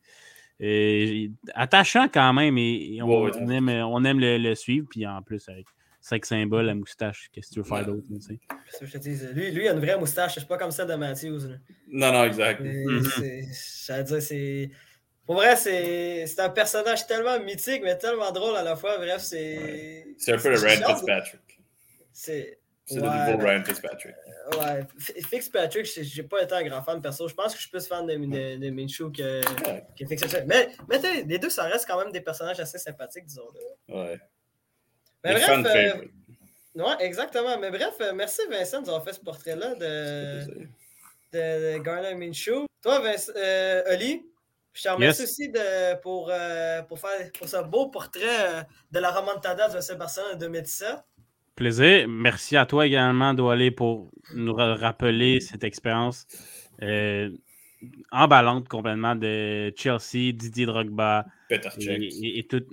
euh, attachant quand même, et, et on, Ouais, ouais, on aime, on aime le, le suivre, puis en plus avec sex symbole, la moustache, qu'est-ce que tu veux faire d'autre? je te dis. Lui, lui, il a une vraie moustache, c'est pas comme celle de Matthews. là. Non, non, exact. Mhm. c'est- J'allais dire, c'est. Pour vrai, c'est c'est un personnage tellement mythique, mais tellement drôle à la fois. Bref, c'est. C'est un peu le de- Fitzpatrick. C'est. C'est le nouveau Ryan Fitzpatrick. Ouais, Fitzpatrick, j'ai pas été un grand fan perso. Je pense que je suis plus fan de, de, de Minshew que, que Fitzpatrick. Mais, mais les deux, ça reste quand même des personnages assez sympathiques, disons-le. Ouais. Mais bref, euh, ouais, exactement. Mais bref, euh, merci Vincent d'avoir fait ce portrait-là de, de, de, Garner Minshew. Toi, Vincent, euh, Oli, je te remercie aussi de, pour, euh, pour, faire, pour ce beau portrait de la remontada de Sébastien en 2017. Plaisir. Merci à toi également, Doualé, pour nous rappeler cette expérience emballante complètement de Chelsea, Didier Drogba. Peter Check. Et, tout,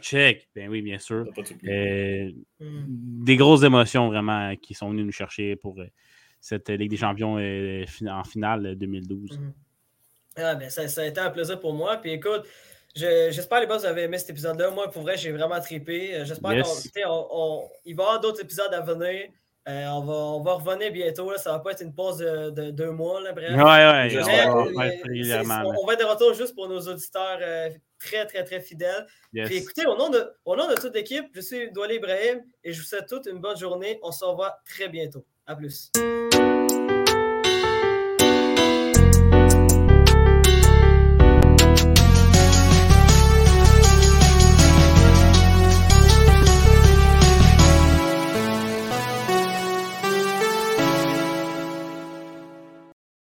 Check, ben oui, bien sûr. Euh, mm. Des grosses émotions vraiment qui sont venues nous chercher pour euh, cette Ligue des Champions en finale 2012. Mm. Ah, ben, ça, ça, a été un plaisir pour moi. Puis écoute, J'espère les boss vous avez aimé cet épisode-là. Moi, pour vrai, j'ai vraiment trippé. Euh, j'espère qu'il on, il va y avoir d'autres épisodes à venir. Euh, on, va, on va revenir bientôt. Là. Ça va pas être une pause de, deux mois. Là, bref. Ouais, ouais, on, va être de retour juste pour nos auditeurs euh, très, très, très fidèles. Puis écoutez, au nom, de, au nom de toute l'équipe, je suis Douali Ibrahim et je vous souhaite toute une bonne journée. On se revoit très bientôt. À plus.